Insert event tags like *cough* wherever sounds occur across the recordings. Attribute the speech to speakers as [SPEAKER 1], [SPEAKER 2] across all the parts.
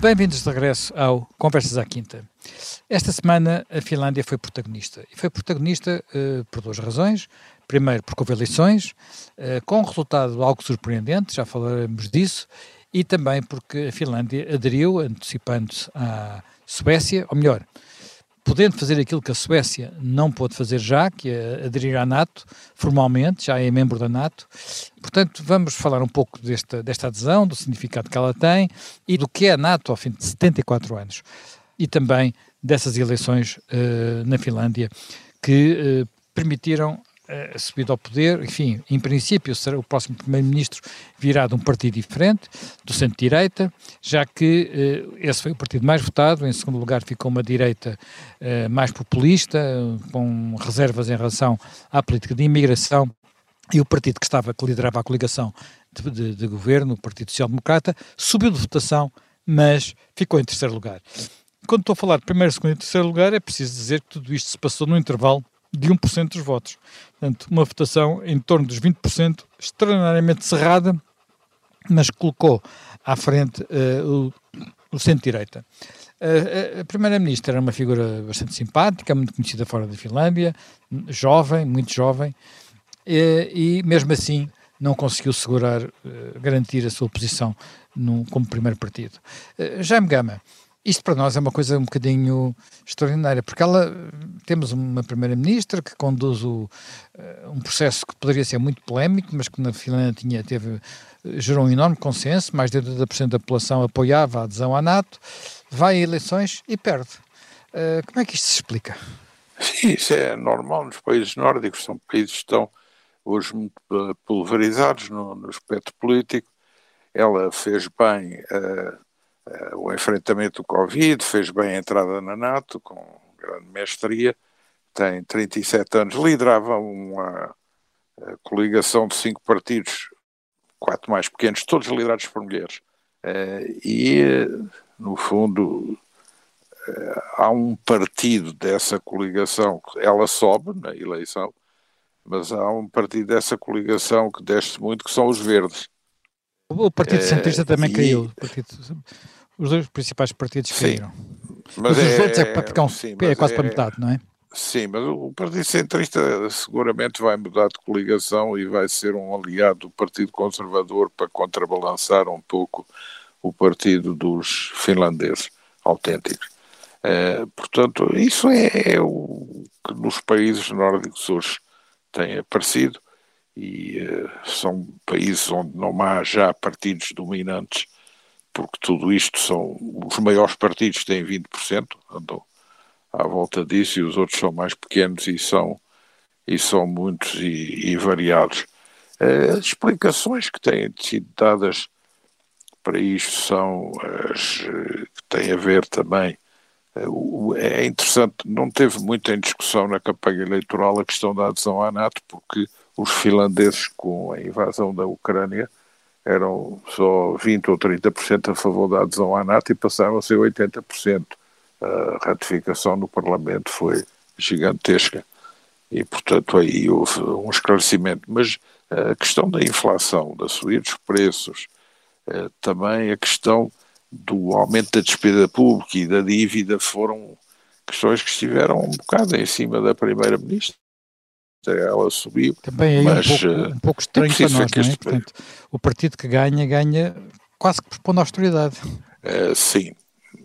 [SPEAKER 1] Bem-vindos de regresso ao Conversas à Quinta. Esta semana a Finlândia foi protagonista. E foi protagonista uh, por duas razões. Primeiro, porque houve eleições, uh, com um resultado algo surpreendente, já falaremos disso, e também porque a Finlândia aderiu, antecipando-se à Suécia, ou melhor, podendo fazer aquilo que a Suécia não pôde fazer já, que é aderir à NATO formalmente, já é membro da NATO. Portanto, vamos falar um pouco desta, desta adesão, do significado que ela tem e do que é a NATO ao fim de 74 anos. E também dessas eleições uh, na Finlândia que uh, permitiram uh, subida ao poder, enfim, em princípio será o próximo primeiro-ministro virá de um partido diferente, do centro-direita, já que uh, esse foi o partido mais votado, em segundo lugar ficou uma direita uh, mais populista, com reservas em relação à política de imigração, e o partido que estava, que liderava a coligação de, de, de governo, o Partido Social Democrata, subiu de votação, mas ficou em terceiro lugar. Quando estou a falar de primeiro, segundo e terceiro lugar, é preciso dizer que tudo isto se passou no intervalo de 1% dos votos. Portanto, uma votação em torno dos 20%, extraordinariamente cerrada, mas colocou à frente uh, o, o centro-direita. Uh, a Primeira-Ministra era uma figura bastante simpática, muito conhecida fora da Finlândia, jovem, muito jovem, e mesmo assim não conseguiu segurar, garantir a sua posição como primeiro partido. Jaime Gama, isto para nós é uma coisa um bocadinho extraordinária, porque ela temos uma primeira-ministra que conduz o, uh, um processo que poderia ser muito polémico, mas que na Finlândia tinha, teve, gerou um enorme consenso, mais de 80% da população apoiava a adesão à NATO, vai a eleições e perde. Uh, como é que isto se explica?
[SPEAKER 2] Sim, isso é normal nos países nórdicos, são países que estão hoje muito pulverizados no, no aspecto político. Ela fez bem uh, uh, o enfrentamento do Covid, fez bem a entrada na NATO com grande mestria, tem 37 anos, liderava uma uh, coligação de cinco partidos, quatro mais pequenos, todos liderados por mulheres. Uh, e, no fundo, há um partido dessa coligação, ela sobe na eleição, mas há um partido dessa coligação que desce muito, que são os verdes.
[SPEAKER 1] O Partido Centrista também e... caiu. Partido os dois principais partidos sim, caíram. Mas os é, outros é, é, sim, é quase é, para metade, não é?
[SPEAKER 2] Sim, mas o Partido Centrista seguramente vai mudar de coligação e vai ser um aliado do Partido Conservador para contrabalançar um pouco o partido dos finlandeses autênticos. É, portanto, isso é, é, o que nos países nórdicos hoje tem aparecido e é, são países onde não há já partidos dominantes porque tudo isto são os maiores partidos têm 20%, andam à volta disso, e os outros são mais pequenos e são, e são muitos e, e variados. Eh, as explicações que têm sido dadas para isto são as eh, que têm a ver também. Eh, é interessante, não teve muito em discussão na campanha eleitoral a questão da adesão à NATO, porque os finlandeses, com a invasão da Ucrânia, eram só 20 ou 30% a favor da adesão à NATO e passaram a ser 80%. A ratificação no Parlamento foi gigantesca e, portanto, aí houve um esclarecimento. Mas a questão da inflação, da subida dos preços, eh, também a questão do aumento da despesa pública e da dívida foram questões que estiveram um bocado em cima da Primeira-Ministra ela subiu.
[SPEAKER 1] Também é mas, um, pouco, um pouco estranho para nós, não é? Portanto, o partido que ganha, ganha quase que à austeridade.
[SPEAKER 2] Uh, sim.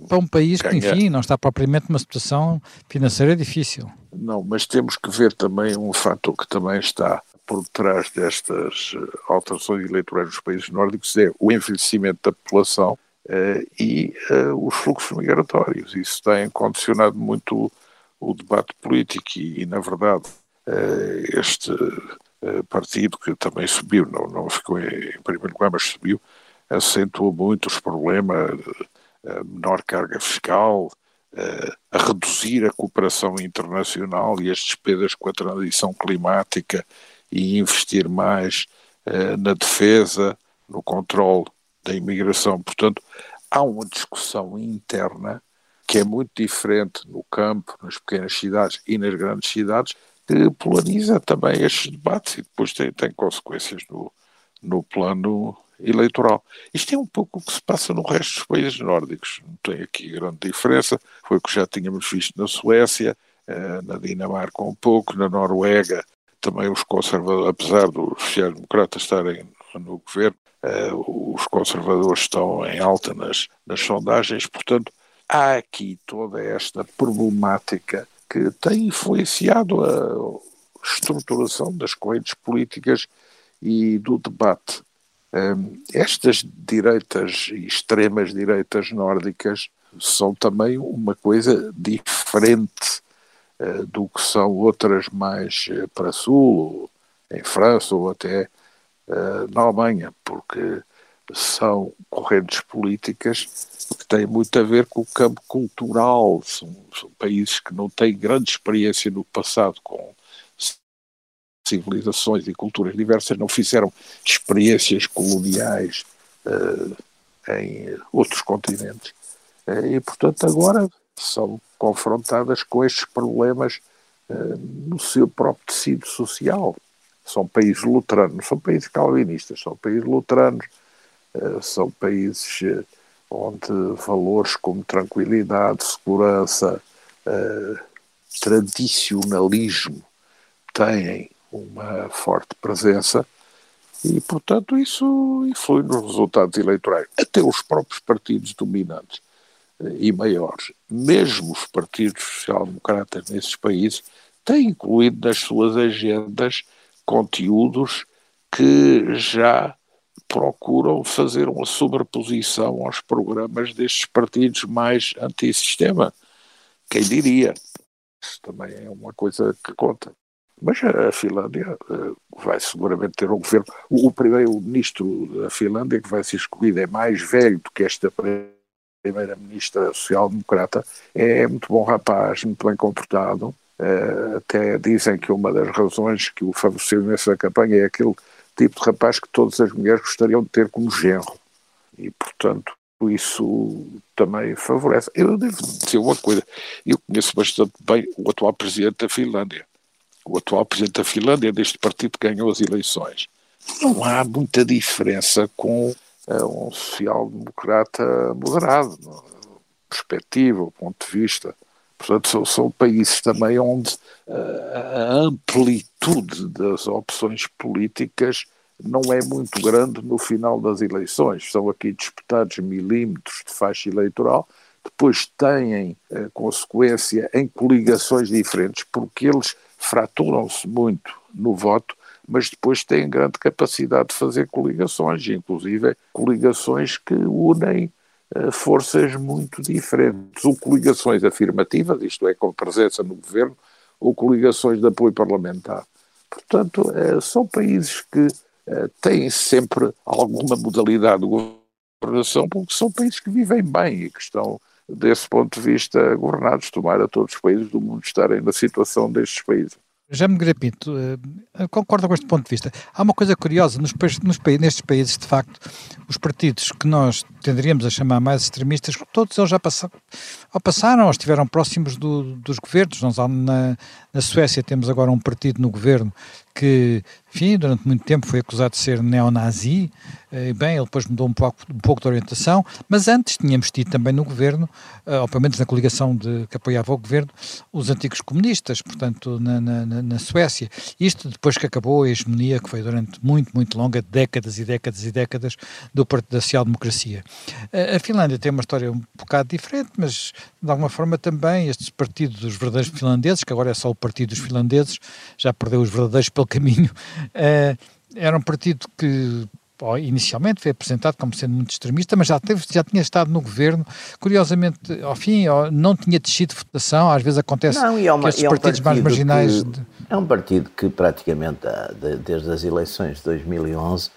[SPEAKER 1] Para um país ganha. que, enfim, não está propriamente numa situação financeira difícil.
[SPEAKER 2] Não, mas temos que ver também um fator que também está por trás destas eh, alterações eleitorais nos países nórdicos, é o envelhecimento da população uh, e uh, os fluxos migratórios. Isso tem condicionado muito o, debate político e, e, na verdade, eh, este eh, partido, que também subiu, não, não ficou em primeiro lugar, mas subiu, acentuou muito os problemas, a menor carga fiscal, a reduzir a cooperação internacional e as despesas com a transição climática e investir mais na defesa, no controle da imigração. Portanto, há uma discussão interna que é muito diferente no campo, nas pequenas cidades e nas grandes cidades, que polariza também estes debates e depois tem, tem consequências no, no plano eleitoral. Isto é um pouco o que se passa no resto dos países nórdicos. Não tem aqui grande diferença. Foi o que já tínhamos visto na Suécia, eh, na Dinamarca um pouco, na Noruega também os conservadores, apesar dos sociais-democratas estarem no governo, eh, os conservadores estão em alta nas, nas sondagens, portanto, há aqui toda esta problemática que tem influenciado a estruturação das correntes políticas e do debate. Ehm, estas direitas e extremas direitas nórdicas são também uma coisa diferente eh, do que são outras mais eh, para sul, em França ou até eh, na Alemanha, porque são correntes políticas que têm muito a ver com o campo cultural. São, são, países que não têm grande experiência no passado com civilizações e culturas diversas, não fizeram experiências coloniais uh, em outros continentes. Uh, e, portanto, agora são confrontadas com estes problemas uh, no seu próprio tecido social. São países luteranos, não são países calvinistas, são países luteranos, são países uh, onde valores como tranquilidade, segurança, tradicionalismo têm uma forte presença e, portanto, isso influi nos resultados eleitorais. Até os próprios partidos dominantes e maiores, mesmo os partidos social-democratas nesses países, têm incluído nas suas agendas conteúdos que já procuram fazer uma sobreposição aos programas destes partidos mais anti-sistema. Quem diria? Isso também é uma coisa que conta. Mas a Finlândia eh, vai seguramente ter um governo. O primeiro-ministro da Finlândia, que vai ser escolhido, é mais velho do que esta primeira-ministra social-democrata, é muito bom rapaz, muito bem comportado. Uh, até dizem que uma das razões que o favoreceu nessa campanha é aquele tipo de rapaz que todas as mulheres gostariam de ter como genro. E, portanto, isso também favorece. Eu devo dizer uma coisa: eu conheço bastante bem o atual presidente da Finlândia. O atual presidente da Finlândia, deste partido ganhou as eleições. Não há muita diferença com um social-democrata moderado, perspectiva, o ponto de vista. Portanto, são, são países também onde a amplitude das opções políticas não é muito grande no final das eleições. São aqui disputados milímetros de faixa eleitoral, depois têm a consequência em coligações diferentes, porque eles fraturam-se muito no voto mas depois têm grande capacidade de fazer coligações, inclusive coligações que unem uh, forças muito diferentes, ou coligações afirmativas, isto é, com presença no governo, ou coligações de apoio parlamentar. Portanto, uh, são países que uh, têm sempre alguma modalidade de governação, porque são países que vivem bem e que estão, desse ponto de vista, governados. Tomara todos os países do mundo estarem na situação destes países.
[SPEAKER 1] Jaime Grapito, uh, concordo com este ponto de vista. Há uma coisa curiosa, nos, nos, nestes países, de facto, os partidos que nós tenderíamos a chamar mais extremistas, todos eles já passaram, ou passaram ou estiveram próximos do, dos governos. Nós, na, na Suécia temos agora um partido no governo que, enfim, durante muito tempo foi acusado de ser neonazi, e bem, ele depois mudou um pouco, um pouco de orientação, mas antes tínhamos tido também no governo, uh, ou pelo menos na coligação de, que apoiava o governo, os antigos comunistas, portanto, na, na, na Suécia. Isto depois que acabou a hegemonia, que foi durante muito, muito longa, décadas e décadas e décadas, do Partido da Social-Democracia. Uh, a Finlândia tem uma história um bocado diferente, mas de alguma forma também estes partidos dos verdadeiros finlandeses, que agora é só o Partido dos Finlandeses, já perdeu os verdadeiros pelo caminho, uh, *laughs* era um partido que inicialmente foi apresentado como sendo muito extremista, mas já, teve, já tinha estado no governo. Curiosamente, ao fim, não tinha descido de votação. Às vezes acontece não, é uma, que estes é um partidos mais marginais.
[SPEAKER 3] Que, é um partido que, praticamente, desde as eleições de 2011,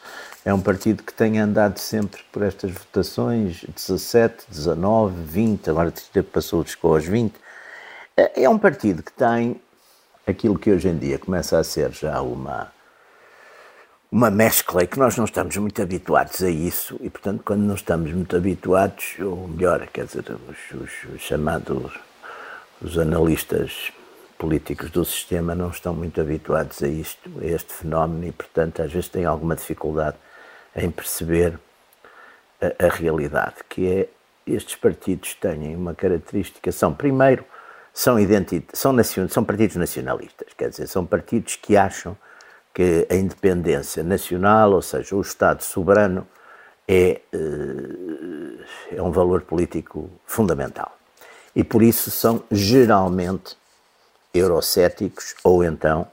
[SPEAKER 3] é um partido que tem andado sempre por estas votações 17, 19, 20, agora passou, chegou aos 20. É, é um partido que tem aquilo que hoje em dia começa a ser já uma uma mescla e que nós não estamos muito habituados a isso. E, portanto, quando não estamos muito habituados, ou melhor, quer dizer, os, os, os chamados os analistas políticos do sistema não estão muito habituados a isto, a este fenómeno e, portanto, às vezes têm alguma dificuldade em perceber a, a realidade, que é estes partidos têm uma característica, são, primeiro, são, são, são partidos nacionalistas, quer dizer, são partidos que acham que a independência nacional, ou seja, o Estado soberano, é, eh, é um valor político fundamental. E por isso são geralmente eurocéticos ou então,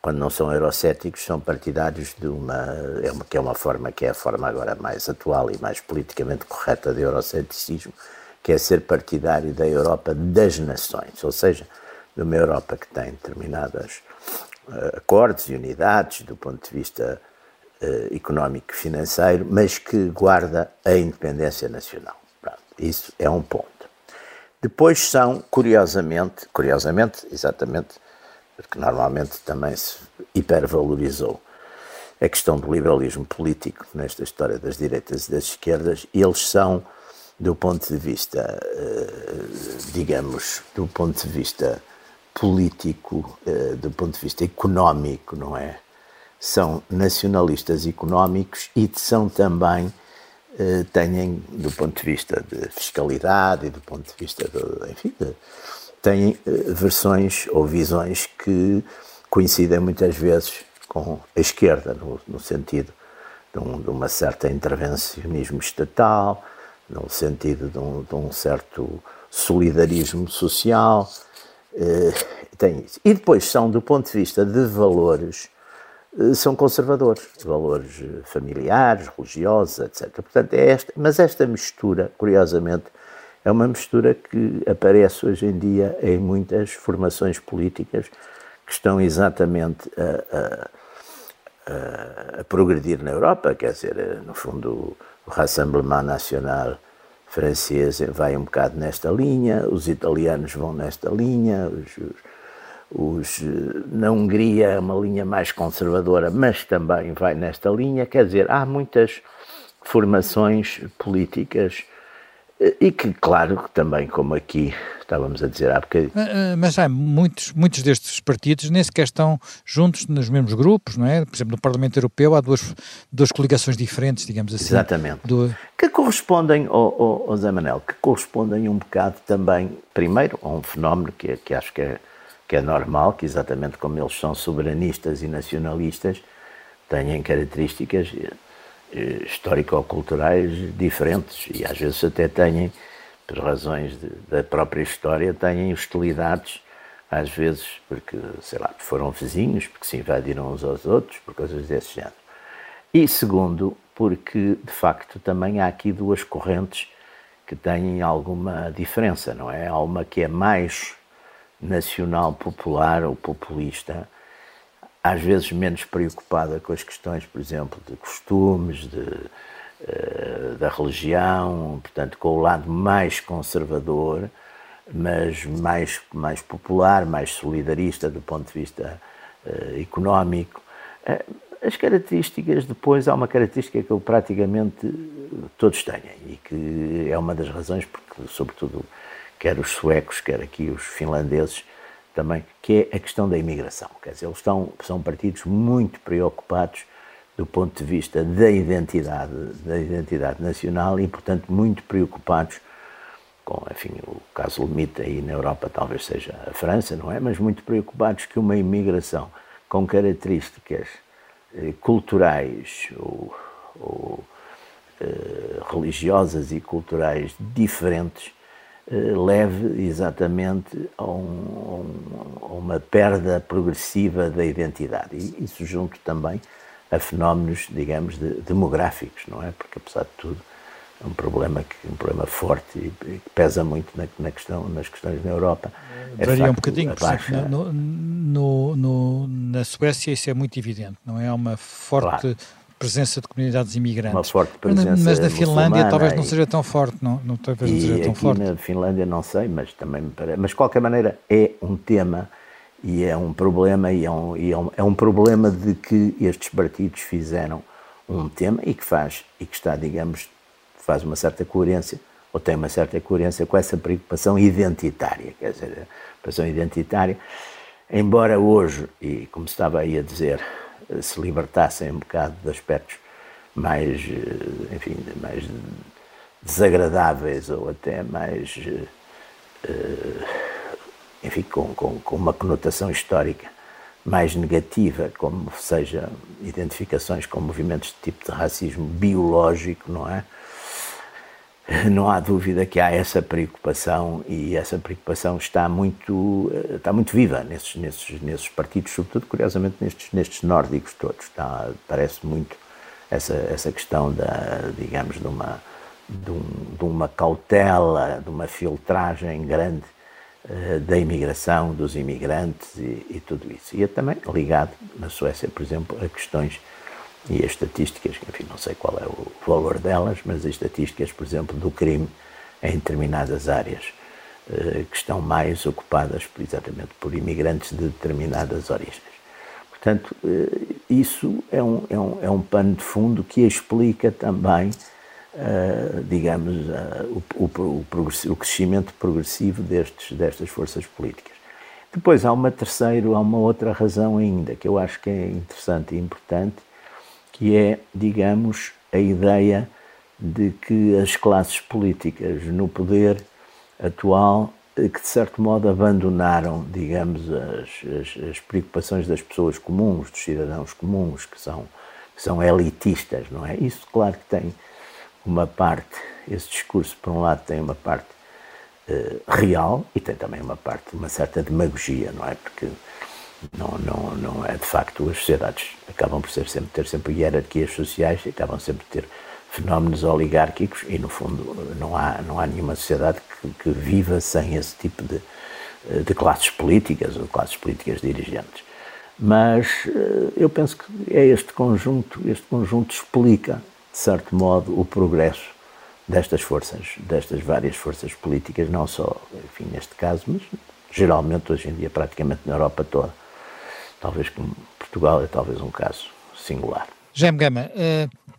[SPEAKER 3] quando não são eurocéticos, são partidários de uma, é uma que é uma forma que é a forma agora mais atual e mais politicamente correta de euroceticismo, que é ser partidário da Europa das nações, ou seja, de uma Europa que tem determinados uh, acordos e unidades do ponto de vista uh, económico e financeiro, mas que guarda a independência nacional. Pronto, isso é um ponto. Depois são, curiosamente, curiosamente, exatamente, porque normalmente também se hipervalorizou a questão do liberalismo político nesta história das direitas e das esquerdas, eles são, do ponto de vista, eh, digamos, do ponto de vista político, eh, do ponto de vista económico, não é? São nacionalistas económicos e são também eh, têm, do ponto de vista de fiscalidade e do ponto de vista, de, enfim, de, têm versões ou visões que coincidem muitas vezes com a esquerda, no, no sentido de, um, de, uma certa intervencionismo estatal, no sentido de um, de um certo solidarismo social. Eh, tem isso. E depois são, do ponto de vista de valores, eh, são conservadores, valores eh, familiares, religiosos, etc. Portanto, é esta, mas esta mistura, curiosamente, é uma mistura que aparece hoje em dia em muitas formações políticas que estão exatamente a, a, a progredir na Europa, quer dizer, no fundo, o Rassemblement National francês vai um bocado nesta linha, os italianos vão nesta linha, os, os os, na Hungria é uma linha mais conservadora, mas também vai nesta linha. Quer dizer, há muitas formações políticas e que, claro, também, como aqui estávamos a dizer há bocadinho.
[SPEAKER 1] Eh, mas há muitos, muitos destes partidos nem sequer estão juntos nos mesmos grupos, não é? Por exemplo, no Parlamento Europeu há duas, duas coligações diferentes, digamos assim.
[SPEAKER 3] Exatamente. Do... Que correspondem, oh, oh, Zé Manel, que correspondem um bocado também, primeiro, a um fenómeno que, que acho que é que é normal que, exatamente como eles são soberanistas e nacionalistas, tenham características eh, histórico-culturais diferentes e às vezes até têm, por razões de, da própria história, têm hostilidades, às vezes porque, sei lá, foram vizinhos, porque se invadiram uns aos outros, por coisas desse género. E segundo, porque de facto também há aqui duas correntes que têm alguma diferença, não é? Há uma que é mais nacional popular ou populista, às vezes menos preocupada com as questões, por exemplo, de costumes, de, da religião, portanto, com o lado mais conservador, mas mais, mais popular, mais solidarista do ponto de vista uh, económico. Uh, as características, depois, há uma característica que eu praticamente todos têm e que é uma das razões porque, sobretudo, quer os suecos, quer aqui os finlandeses também, que é a questão da imigração. Quer dizer, eles estão, são partidos muito preocupados do ponto de vista da identidade, da identidade nacional e, portanto, muito preocupados com, enfim, o caso limite aí na Europa talvez seja a França, não é? Mas muito preocupados que uma imigração com características eh, culturais ou, ou eh, religiosas e culturais diferentes eh, leve exatamente a, um, a, uma perda progressiva da identidade. E isso junto também a fenómenos, digamos, de, demográficos, não é? Porque, apesar de tudo, é um problema, que, um problema forte e que pesa muito na, na questão, nas questões na Europa.
[SPEAKER 1] É Varia um bocadinho, por exemplo, no, no, no, na Suécia isso é muito evidente, não é? Há uma forte claro presença de comunidades imigrantes.
[SPEAKER 3] Uma forte presença
[SPEAKER 1] Mas na Finlândia talvez não seja tão forte, não, não talvez não seja tão forte.
[SPEAKER 3] na Finlândia não sei, mas também me parece. Mas de qualquer maneira é um tema e é um problema e é um, e é um, é um problema de que estes partidos fizeram um tema e que faz e que está, digamos, faz uma certa coerência ou tem uma certa coerência com essa preocupação identitária, quer dizer, preocupação identitária, embora hoje, e como estava aí a dizer, se libertassem um bocado de aspectos mais, enfim, mais desagradáveis ou até mais, enfim, com, com, com uma conotação histórica mais negativa, como seja identificações com movimentos de tipo de racismo biológico, não é? Não há dúvida que há essa preocupação e essa preocupação está muito, está muito viva nesses, nesses, nesses partidos, sobretudo, curiosamente, nestes, nestes nórdicos todos. Está, parece muito essa, essa questão da, digamos, de uma, de, um, de uma cautela, de uma filtragem grande eh, da imigração, dos imigrantes e, e, tudo isso. E é também ligado, na Suécia, por exemplo, a questões e as estatísticas, enfim, não sei qual é o valor delas, mas as estatísticas, por exemplo, do crime em determinadas áreas eh, que estão mais ocupadas exatamente por imigrantes de determinadas origens. Portanto, eh, isso é um, é, um, é um pano de fundo que explica também uh, digamos, uh, o, o, o, crescimento progressivo destes, destas forças políticas. Depois há uma terceira, há uma outra razão ainda que eu acho que é interessante e importante, que é, digamos, a ideia de que as classes políticas no poder atual eh, que de certo modo abandonaram, digamos, as, as, as, preocupações das pessoas comuns, dos cidadãos comuns, que são, que são elitistas, não é? Isso, claro que tem uma parte, esse discurso, por um lado, tem uma parte uh, real e tem também uma parte, uma certa demagogia, não é? Porque não, não, não é de facto, as sociedades acabam por ser sempre, ter sempre hierarquias sociais e acabam sempre ter fenómenos oligárquicos e, no fundo, não há, não há nenhuma sociedade que, que viva sem esse tipo de, de classes políticas ou classes políticas dirigentes. Mas eh, eu penso que é este conjunto, este conjunto explica de certo modo, o progresso destas forças, destas várias forças políticas, não só, enfim, neste caso, mas geralmente hoje em dia praticamente na Europa toda. Talvez como Portugal é talvez um caso singular.
[SPEAKER 1] Jaime Gama, uh,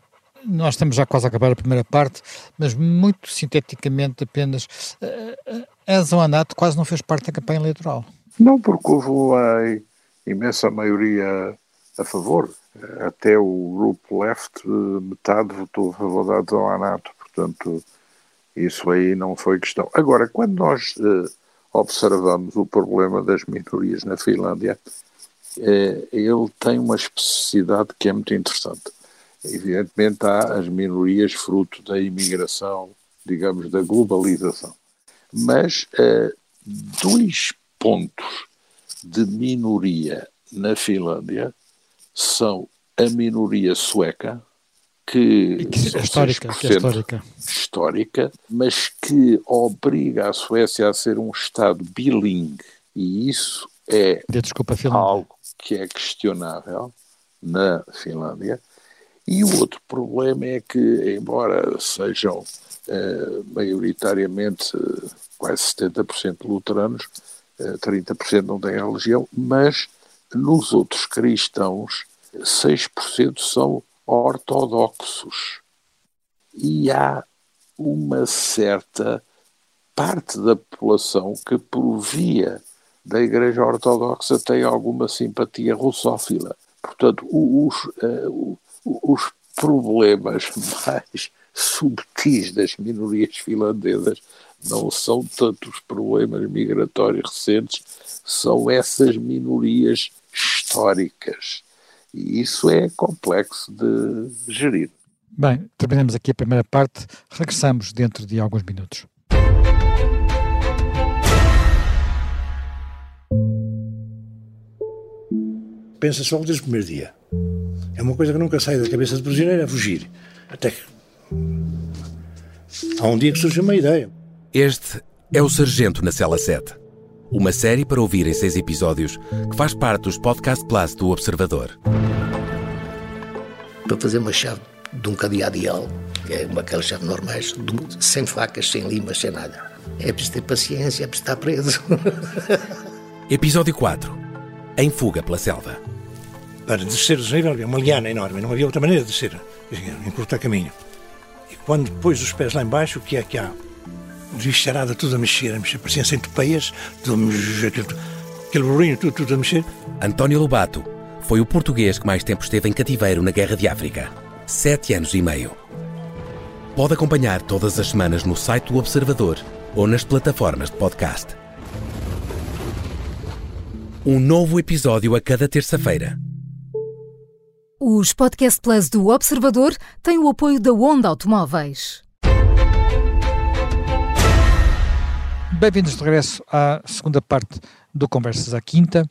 [SPEAKER 1] nós estamos já quase a acabar a primeira parte, mas muito sinteticamente apenas, uh, a Zoanato quase não fez parte da campanha eleitoral.
[SPEAKER 2] Não, porque houve uma imensa maioria a favor até o grupo left, metade votou a favor da Zoanato, portanto, isso aí não foi questão. Agora, quando nós eh, observamos o problema das minorias na Finlândia, eh, ele tem uma especificidade que é muito interessante. Evidentemente, há as minorias fruto da imigração, digamos, da globalização. Mas eh, dois pontos de minoria na Finlândia são a minoria sueca, que,
[SPEAKER 1] que é histórica, que é histórica.
[SPEAKER 2] histórica, mas que obriga a Suécia a ser um Estado bilingue. E isso é
[SPEAKER 1] Desculpa,
[SPEAKER 2] algo que é questionável na Finlândia. E o outro problema é que, embora sejam eh, maioritariamente quase 70% luteranos, eh, 30% não têm religião, mas nos outros cristãos, 6% são ortodoxos. E há uma certa parte da população que, por via da Igreja Ortodoxa, tem alguma simpatia russófila. Portanto, os, uh, os problemas *laughs* mais subtis das minorias finlandesas não são tanto os problemas migratórios recentes, são essas minorias históricas. E isso é complexo de gerir.
[SPEAKER 1] Bem, terminamos aqui a primeira parte, regressamos dentro de alguns minutos.
[SPEAKER 4] Pensa só desde o primeiro dia. É uma coisa que nunca sai da cabeça do prisioneiro, é fugir. Até que. Há um dia que surge uma ideia.
[SPEAKER 5] Este é o Sargento na Cela 7 uma série para ouvir em seis episódios que faz parte dos Podcast Plus do Observador.
[SPEAKER 6] Para fazer uma chave de um cadeado ideal, que é uma aquelas chaves normais, sem facas, sem limas, sem nada. É preciso ter paciência, é preciso estar preso. *laughs*
[SPEAKER 5] Episódio 4 Em fuga pela selva.
[SPEAKER 4] Para descer o desnível havia uma liana enorme, não havia outra maneira de descer, encurtar caminho. E quando pôs os pés lá embaixo, o que é que há? Tudo a mexer, a mexer, tudo a mexer, aquele burrinho, tudo, tudo a mexer.
[SPEAKER 5] António Lobato foi o português que mais tempo esteve em cativeiro na Guerra de África. sete anos e meio. Pode acompanhar todas as semanas no site do Observador ou nas plataformas de podcast. Um novo episódio a cada terça-feira.
[SPEAKER 7] Os Podcast Plus do Observador têm o apoio da Onda Automóveis.
[SPEAKER 1] Bem-vindos de regresso à segunda parte do Conversas à Quinta.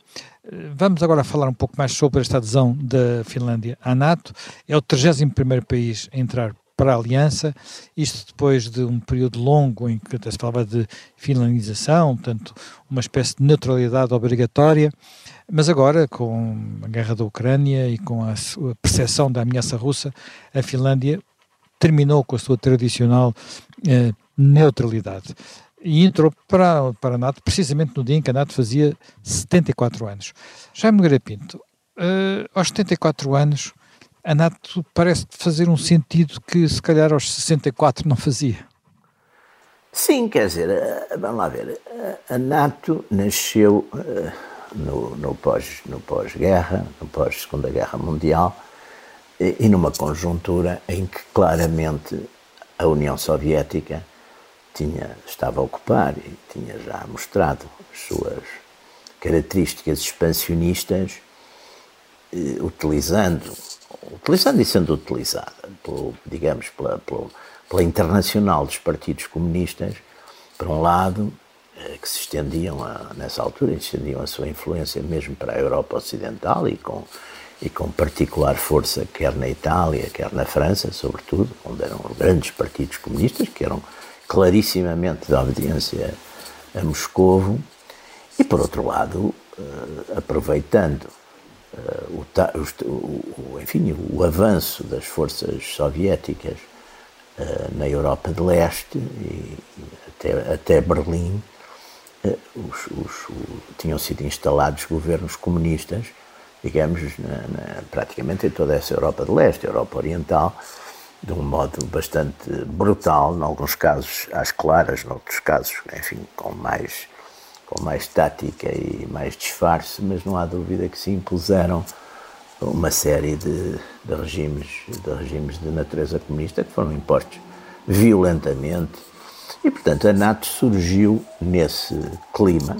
[SPEAKER 1] Vamos agora falar um pouco mais sobre esta adesão da Finlândia à NATO. É o 31º país a entrar para a Aliança, isto depois de um período longo em que se falava de finlandização, portanto, uma espécie de neutralidade obrigatória, mas agora, com a guerra da Ucrânia e com a, percepção da ameaça russa, a Finlândia terminou com a sua tradicional eh, neutralidade e entrou para, para a NATO precisamente no dia em que a NATO fazia 74 anos. Jaime Nogueira Pinto, uh, aos 74 anos, a NATO parece fazer um sentido que se calhar aos 64 não fazia.
[SPEAKER 3] Sim, quer dizer, eh, vamos lá ver, a NATO nasceu no, no pós-guerra, no pós no pós-segunda guerra mundial, e, e numa conjuntura em que claramente a União Soviética tinha, estava a ocupar e tinha já mostrado as suas características expansionistas, eh, utilizando, utilizando e sendo utilizada, pelo, digamos, pela, pela, pela internacional dos partidos comunistas, por um lado, eh, que se estendiam, a, nessa altura, estendiam a sua influência mesmo para a Europa Ocidental e com, e com particular força, quer na Itália, quer na França, sobretudo, onde eram grandes partidos comunistas, que eram clarissimamente de obediência a Moscovo, e por outro lado, eh, aproveitando eh, o, o, enfim, o avanço das forças soviéticas eh, na Europa de Leste e até, até Berlim, os, os, tinham sido instalados governos comunistas, digamos, na, na, praticamente em toda essa Europa de Leste, Europa Oriental, de um modo bastante brutal, em alguns casos às claras, noutros casos, enfim, com mais, com mais tática e mais disfarce, mas não há dúvida que se impuseram uma série de, de regimes, de regimes de natureza comunista que foram impostos violentamente. E, portanto, a NATO surgiu nesse clima,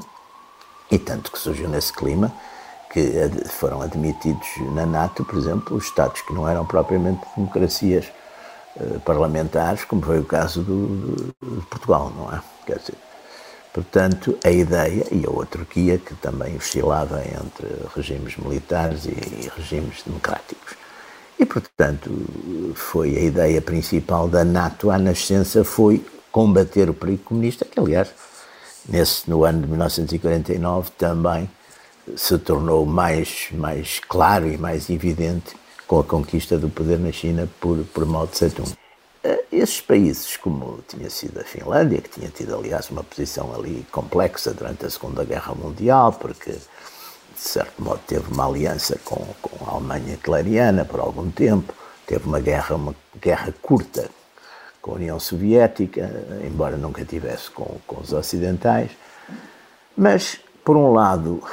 [SPEAKER 3] e tanto que surgiu nesse clima, que foram admitidos na NATO, por exemplo, os Estados que não eram propriamente democracias parlamentares, como foi o caso do, de Portugal, não é? Quer dizer, portanto, a ideia, e a outra Turquia, que também oscilava entre regimes militares e regimes democráticos. E, portanto, foi a ideia principal da NATO à nascença foi combater o perigo comunista, que, aliás, nesse, no ano de 1949 também se tornou mais, mais claro e mais evidente com a conquista do poder na China por, por Mao Tse-tung. Eh, esses países, como tinha sido a Finlândia, que tinha tido, aliás, uma posição ali complexa durante a Segunda Guerra Mundial, porque, de certo modo, teve uma aliança com, com a Alemanha clariana por algum tempo, teve uma guerra, uma guerra curta com a União Soviética, embora nunca tivesse com, com os ocidentais. Mas, por um lado,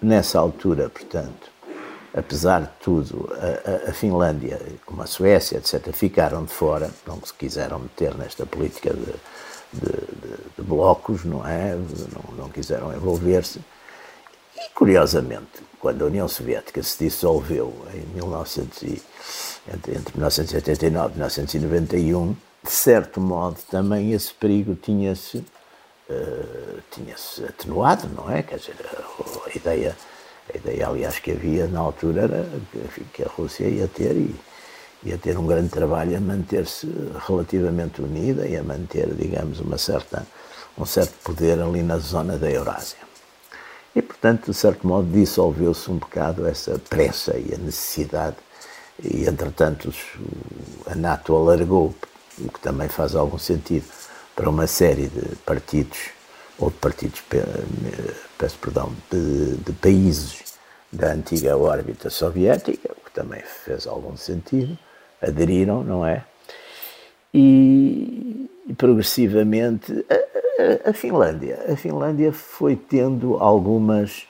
[SPEAKER 3] nessa altura, portanto, apesar de tudo, a, a, Finlândia, como a Suécia, etc., ficaram de fora, não se quiseram meter nesta política de, de, de, de blocos, não é? Não, não quiseram envolver-se. E, curiosamente, quando a União Soviética se dissolveu em 1900 e, entre, entre 1989 e 1991, de certo modo também esse perigo tinha-se uh, tinha-se atenuado, não é? Quer dizer, a, a ideia a ideia, aliás, que havia na altura era que a Rússia ia ter e ia ter um grande trabalho a manter-se relativamente unida e a manter, digamos, uma certa, um certo poder ali na zona da Eurásia. E, portanto, de certo modo, dissolveu-se um bocado essa pressa e a necessidade, e, entretanto, a NATO alargou, o que também faz algum sentido, para uma série de partidos ou de partidos, peço perdão, de, de países da antiga órbita soviética, o que também fez algum sentido, aderiram, não é? E, e progressivamente a, a, a, Finlândia, a Finlândia foi tendo algumas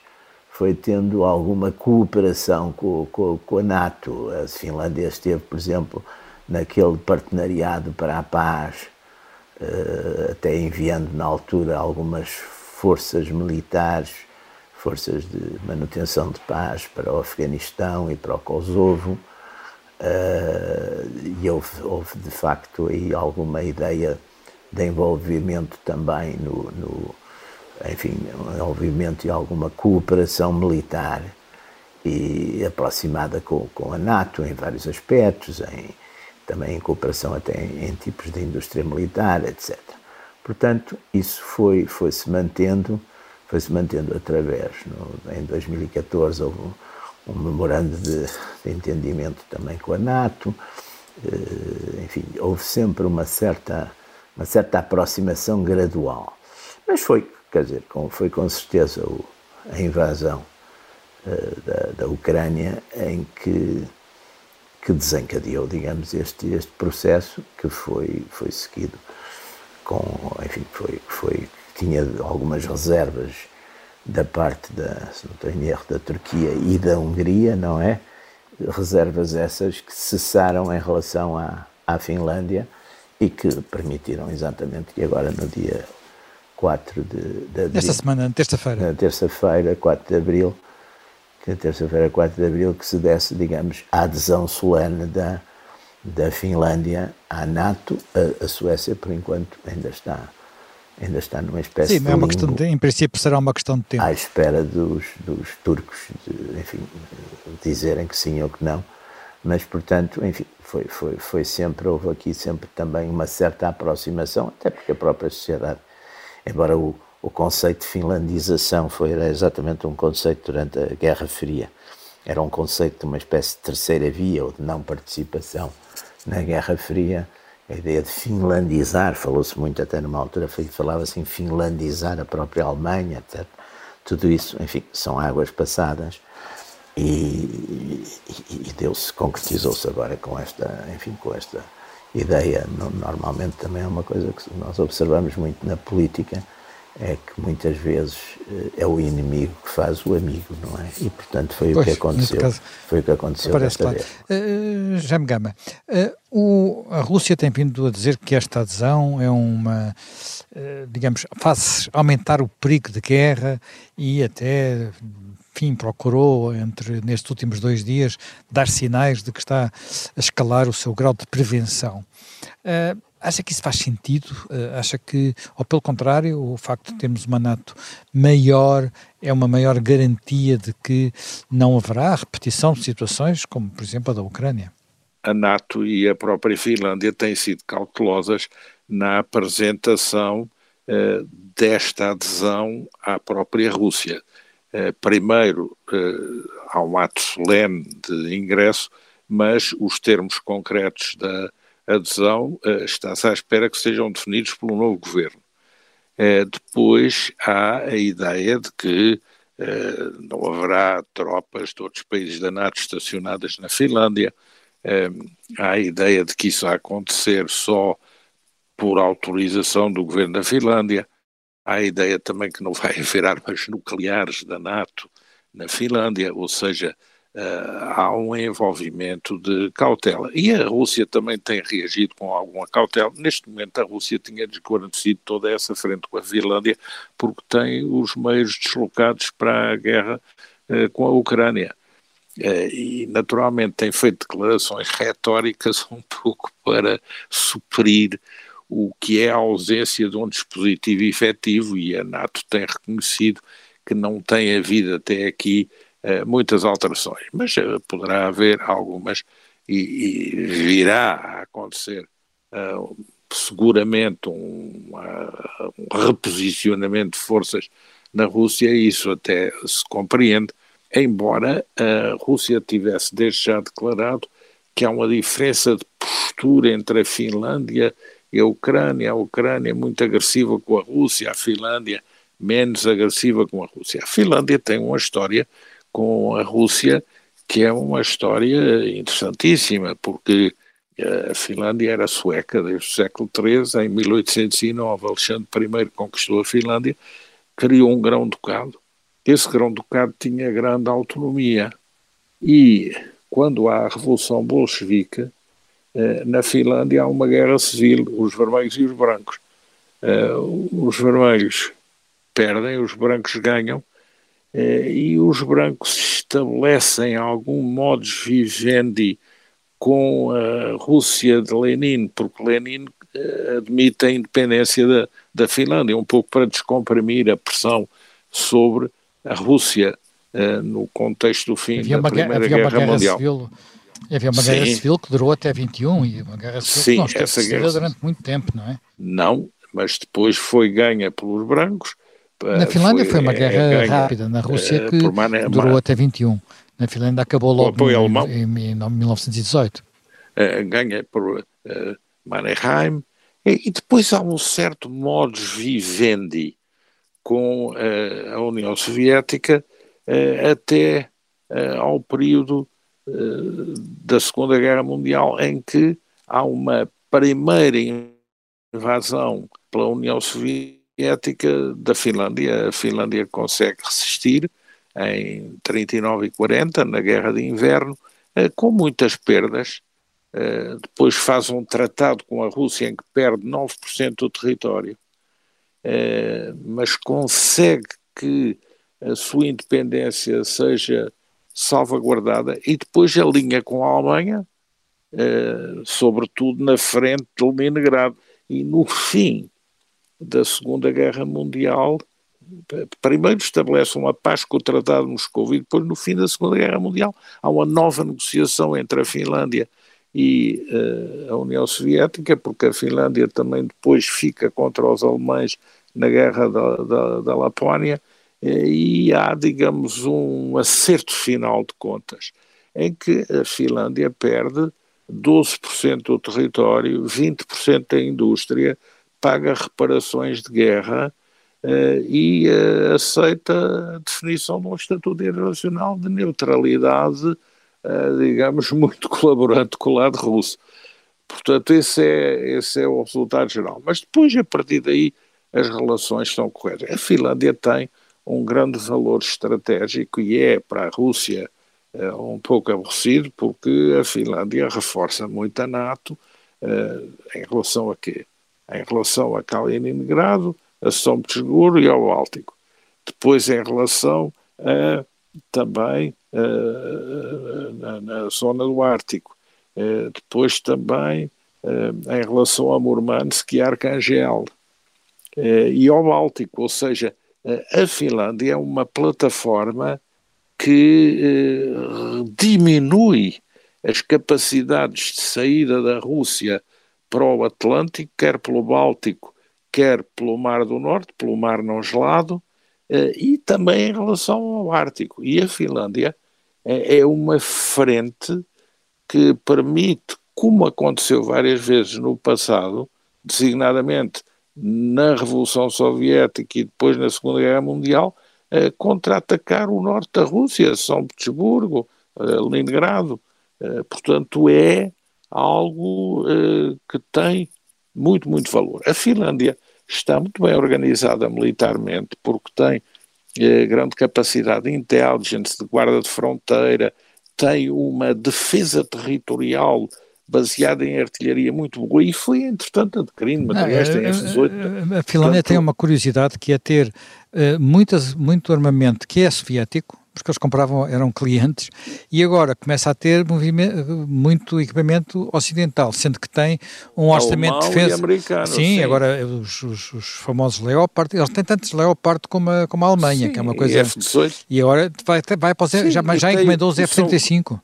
[SPEAKER 3] foi tendo alguma cooperação com, com, com a NATO. A Finlândia esteve, por exemplo, naquele partenariado para a paz, até enviando na altura algumas forças militares, forças de manutenção de paz para o Afeganistão e para o Kosovo. Eh, e houve, houve de facto aí alguma ideia de envolvimento também no, no enfim, envolvimento e alguma cooperação militar e aproximada com, com a NATO em vários aspectos, em, também em cooperação até em, tipos de indústria militar, etc. Portanto, isso foi, foi se mantendo, foi se mantendo através, no, em 2014 houve um, um memorando de, de, entendimento também com a NATO, eh, enfim, houve sempre uma certa, uma certa aproximação gradual. Mas foi quer dizer, foi com certeza o, a invasão uh, da, da Ucrânia em que, que desencadeou, digamos, este, este processo que foi, foi seguido com, enfim, foi, foi, tinha algumas reservas da parte da, se não estou em erro, da Turquia e da Hungria, não é? Reservas essas que cessaram em relação à, à Finlândia e que permitiram exatamente que agora no dia 4 de, de abril.
[SPEAKER 1] Esta semana, terça-feira.
[SPEAKER 3] Na terça-feira, 4 de abril, que a terça-feira, 4 de abril, que se desse, digamos, a adesão solene da, da Finlândia à NATO. A, a Suécia, por enquanto, ainda está ainda está numa espécie
[SPEAKER 1] Sim, de é uma questão de, em princípio será uma questão de tempo.
[SPEAKER 3] À espera dos, dos turcos, de, enfim, dizerem que sim ou que não. Mas, portanto, enfim, foi, foi, foi sempre, houve aqui sempre também uma certa aproximação, até porque a própria sociedade embora o, o conceito de finlandização foi exatamente um conceito durante a Guerra Fria. Era um conceito de uma espécie de terceira via ou de não participação na Guerra Fria. A ideia de finlandizar, falou-se muito até numa altura, falava-se em finlandizar a própria Alemanha, etc. Tudo isso, enfim, são águas passadas e, e, e Deus concretizou-se agora com esta, enfim, com esta ideia, normalmente também é uma coisa que nós observamos muito na política, é que muitas vezes eh, é o inimigo que faz o amigo, não é? E portanto foi pois, o que aconteceu. Caso, foi o que aconteceu desta claro.
[SPEAKER 1] Uh, Jaime Gama, uh, o, a Rússia tem vindo a dizer que esta adesão é uma, uh, digamos, faz aumentar o perigo de guerra e até enfim, procurou, entre nestes últimos dois dias, dar sinais de que está a escalar o seu grau de prevenção. Uh, acha que isso faz sentido? Uh, acha que, ou pelo contrário, o facto de termos uma NATO maior é uma maior garantia de que não haverá repetição de situações como, por exemplo, a da Ucrânia?
[SPEAKER 2] A NATO e a própria Finlândia têm sido cautelosas na apresentação uh, desta adesão à própria Rússia. Eh, primeiro há um ato solene de ingresso, mas os termos concretos da adesão eh, está-se à espera que sejam definidos pelo novo governo. depois há a ideia de que não haverá tropas de outros países da NATO estacionadas na Finlândia, há a ideia de que isso vai acontecer só por autorização do governo da Finlândia. Há a ideia também que não *laughs* vai haver armas nucleares da NATO na Finlândia, ou seja, há um envolvimento de cautela. E a Rússia também tem reagido com alguma cautela. Neste momento, a Rússia tinha desguarnecido toda essa frente com a Finlândia, porque tem os meios deslocados para a guerra uh, com a Ucrânia. Uh, e naturalmente tem feito declarações retóricas *laughs* um pouco para suprir o que é a ausência de um dispositivo efetivo e a NATO tem reconhecido que não tem havido até aqui muitas alterações, mas uh, poderá haver algumas e, e virá a acontecer uh, seguramente um, um, reposicionamento de forças na Rússia e isso até se compreende, embora a Rússia tivesse desde já declarado que há uma diferença de postura entre a Finlândia e a Ucrânia, a Ucrânia é muito agressiva com a Rússia, a Finlândia menos agressiva com a Rússia. A Finlândia tem uma história com a Rússia que é uma história interessantíssima, porque eh, a Finlândia era sueca desde o século XIII, em 1809 Alexandre I conquistou a Finlândia, criou um grão-ducado esse grão-ducado tinha grande autonomia. E quando há a Revolução Bolchevique, eh, na Finlândia há uma guerra civil, os vermelhos e os brancos. Eh, os vermelhos perdem, os brancos ganham, e os brancos estabelecem algum modus vivendi com a Rússia de Lenin, porque Lenin admite a independência da, da Finlândia, um pouco para descomprimir a pressão sobre a Rússia no contexto do fim havia da Primeira
[SPEAKER 1] havia
[SPEAKER 2] Guerra,
[SPEAKER 1] guerra
[SPEAKER 2] Mundial.
[SPEAKER 1] Civil Havia uma Sim. guerra civil que durou até 21 e uma guerra civil
[SPEAKER 2] Sim,
[SPEAKER 1] que não esteve
[SPEAKER 2] essa guerra...
[SPEAKER 1] durante muito tempo, não é?
[SPEAKER 2] Não, mas depois foi ganha pelos brancos.
[SPEAKER 1] Na Finlândia foi, foi uma guerra ganha, rápida, na Rússia que Mane... durou até 21. Na Finlândia acabou logo em, alemão, em, em 1918.
[SPEAKER 2] ganha por Mannheim. E, e, depois há um certo modus vivendi com a União Soviética até ao período da Segunda Guerra Mundial, em que há uma primeira invasão pela União Soviética da Finlândia. A Finlândia consegue resistir em 39 e 40, na Guerra de Inverno, eh, com muitas perdas. Eh, depois faz um tratado com a Rússia em que perde 9% do território, eh, mas consegue que a sua independência seja salvaguardada e depois alinha com a Alemanha, sobretudo na frente de Leningrado. E no fim da Segunda Guerra Mundial, primeiro estabelece uma paz com o Tratado de Moscou e depois no fim da Segunda Guerra Mundial há uma nova negociação entre a Finlândia e uh, a União Soviética, porque a Finlândia também depois fica contra os alemães na Guerra da, da, da Lapónia, e há, digamos, um acerto final de contas, em que a Finlândia perde 12% do território, 20% da indústria, paga reparações de guerra uh, e uh, aceita a definição de um Estatuto Internacional de neutralidade, uh, digamos, *laughs* muito colaborante com o lado russo. Portanto, esse é, esse é o resultado geral. Mas depois, a partir daí, as relações são corretas. A Finlândia tem um grande valor estratégico e é para a Rússia um pouco aborrecido, porque a Finlândia reforça muito a NATO em relação a quê? Em relação a Kaliningrado, a São Petersburgo e ao Báltico. Depois em relação a, também uh, na, na, zona do Ártico. depois também em relação a Murmansk e Arcangel. e ao Báltico, ou seja, a Finlândia é uma plataforma que eh, diminui as capacidades de saída da Rússia para o Atlântico, quer pelo Báltico, quer pelo Mar do Norte, pelo Mar não gelado, eh, e também em relação ao Ártico. E a Finlândia é, é uma frente que permite, como aconteceu várias vezes no passado, designadamente na Revolução Soviética e depois na Segunda Guerra Mundial, eh, contra-atacar o norte da Rússia, São Petersburgo, eh, Leningrado. Eh, portanto, é algo eh, que tem muito, muito valor. A Finlândia está muito bem organizada militarmente, porque tem eh, grande capacidade de intelligence, de guarda de fronteira, tem uma defesa territorial baseada em artilharia muito boa e foi, entretanto, adquirindo materiais, esses oito.
[SPEAKER 1] A Finlândia tem uma curiosidade que é ter uh, muitas, muito armamento que é soviético, porque eles compravam, eram clientes, e agora começa a ter muito equipamento ocidental, sendo que tem um orçamento de defesa.
[SPEAKER 2] Americano,
[SPEAKER 1] sim, sim, agora os, os, os, famosos Leopard, eles têm tantos Leopard como a, como a Alemanha, sim, que é uma coisa.
[SPEAKER 2] E F-18.
[SPEAKER 1] E agora vai, vai para os, sim, já, já encomendou os F-35.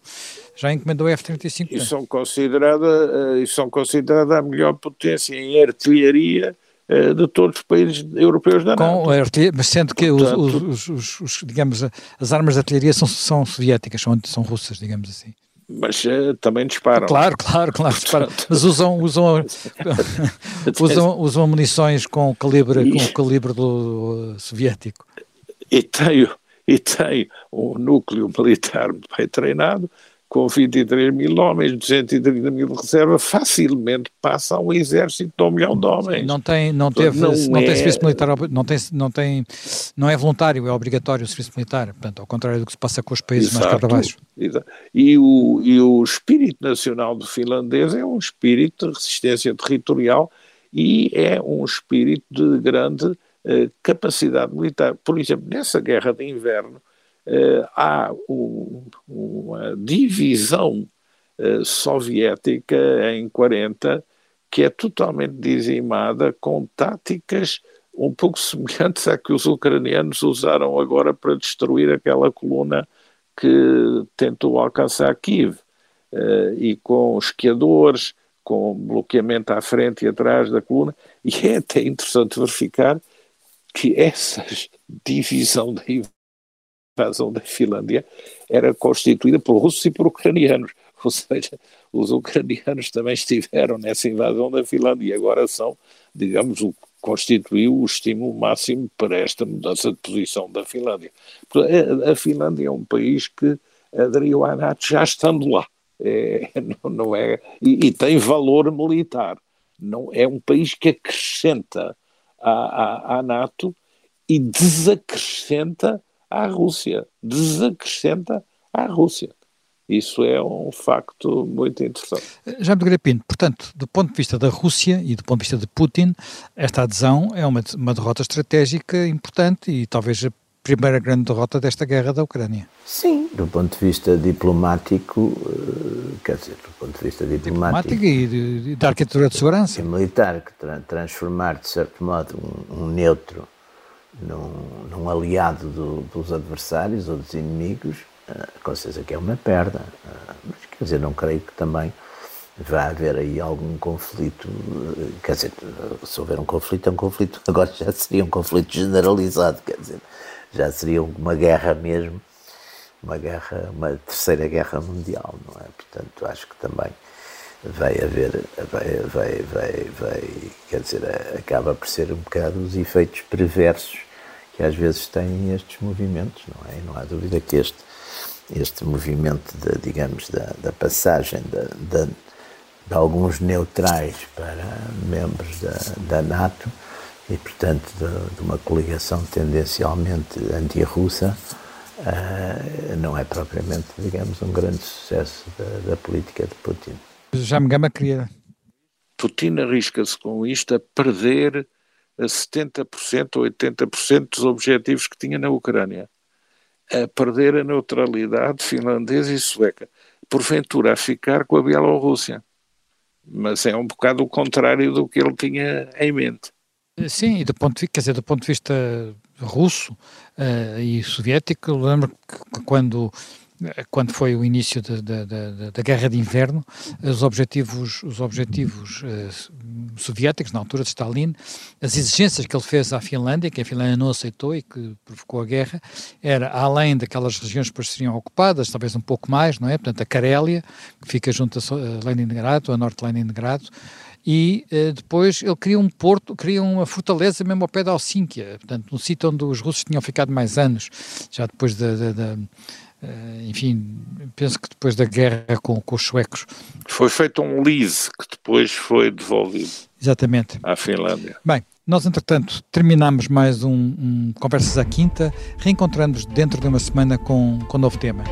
[SPEAKER 1] Já encomendou o F-35.
[SPEAKER 2] E são considerada, e são considerada a melhor potência em artilharia eh, de todos os países europeus da
[SPEAKER 1] NATO. Com artilharia, mas sendo que Portanto, os, os, os, digamos, as armas de artilharia são, são soviéticas, são, são russas, digamos assim.
[SPEAKER 2] Mas uh, também disparam.
[SPEAKER 1] Claro, claro, claro, disparam. Mas usam, usam, *laughs* *laughs* usam, usam munições com calibre, e, com o calibre do, uh, soviético.
[SPEAKER 2] E tem, e tem um núcleo militar bem treinado, com 23 mil homens, 230 mil de reserva, facilmente passa a um exército de um milhão de homens.
[SPEAKER 1] Não tem, não teve, não, não é... tem serviço militar, não tem, não tem, não é voluntário, é obrigatório o serviço militar, portanto, ao contrário do que se passa com os países exato, mais para baixo.
[SPEAKER 2] Exato. E o, e o espírito nacional do finlandês é um espírito de resistência territorial e é um espírito de grande eh, capacidade militar. Por exemplo, nessa guerra de inverno, há um, uma divisão eh, soviética em 40 que é totalmente dizimada com táticas um pouco *laughs* semelhantes à que os ucranianos usaram agora para destruir aquela coluna que tentou alcançar Kiev, e com esquiadores, com bloqueamento à frente e atrás da coluna, e é até interessante verificar que essa *laughs* divisão da invasão da Finlândia era constituída por russos e por ucranianos. *laughs* Ou seja, os ucranianos também estiveram nessa invasão da Finlândia e agora são, digamos, o constituiu o estímulo máximo para esta mudança de posição da Finlândia. A, Finlândia é um país que aderiu à NATO já estando lá. É, *laughs* não, não, é, e, e, tem valor militar. Não é um país que acrescenta à, à, à NATO e desacrescenta à Rússia. Desacrescenta à Rússia. Isso é um facto muito interessante.
[SPEAKER 1] Já me Pinto, portanto, do ponto de vista da Rússia e do ponto de vista de Putin, esta adesão é uma, uma derrota estratégica importante e talvez a primeira grande derrota desta guerra da Ucrânia.
[SPEAKER 3] Sim, do ponto de vista diplomático, eh, quer dizer, do ponto de vista diplomático...
[SPEAKER 1] diplomático e, da arquitetura de segurança.
[SPEAKER 3] E militar, que tra transformar, de certo modo, um, um neutro num, num aliado do, dos adversários ou dos inimigos, uh, com certeza que é uma perda. Uh, mas quer dizer, não creio que também vá haver aí algum conflito. Uh, quer dizer, se houver um conflito, é um conflito. *laughs* Agora já seria um conflito generalizado, quer dizer, já seria uma guerra mesmo, uma guerra, uma terceira guerra mundial, não é? Portanto, acho que também vai haver, vai, vai, vai, vai, quer dizer, acaba por ser um bocado os efeitos perversos que às vezes têm estes movimentos, não é? E não há dúvida que este, este movimento, de, digamos, da, da passagem de, de, de, alguns neutrais para membros da, da NATO e, portanto, de, uma coligação tendencialmente anti-russa, uh, não é propriamente, digamos, um grande sucesso da, da política de Putin.
[SPEAKER 1] Já me gama queria.
[SPEAKER 2] Putin arrisca-se com isto a perder a 70% ou 80% dos objetivos que tinha na Ucrânia, a perder a neutralidade finlandesa e sueca, porventura a ficar com a Bielorrússia. Mas é um bocado o contrário do que ele tinha em mente.
[SPEAKER 1] Sim, e do ponto de, quer dizer, do ponto de vista russo uh, e soviético, lembro que quando quando foi o início da, da, guerra de inverno, os objetivos, os objetivos uh, soviéticos, na altura de Stalin, as exigências que ele fez à Finlândia, que a Finlândia não aceitou e que provocou a guerra, era além daquelas regiões que seriam ocupadas, talvez um pouco mais, não é? Portanto, a Karélia, que fica junto a Leningrado, a norte de Leningrado, e depois ele cria um porto, cria uma fortaleza mesmo ao pé da Helsínquia, portanto, no sítio onde os russos tinham ficado mais anos, já depois da, enfim, penso que depois da guerra com, com, os suecos.
[SPEAKER 2] Foi feito um lease que depois foi devolvido.
[SPEAKER 1] Exatamente.
[SPEAKER 2] À Finlândia.
[SPEAKER 1] Bem, nós entretanto terminamos mais um, um Conversas à Quinta, reencontramos dentro de uma semana com, com um novo tema.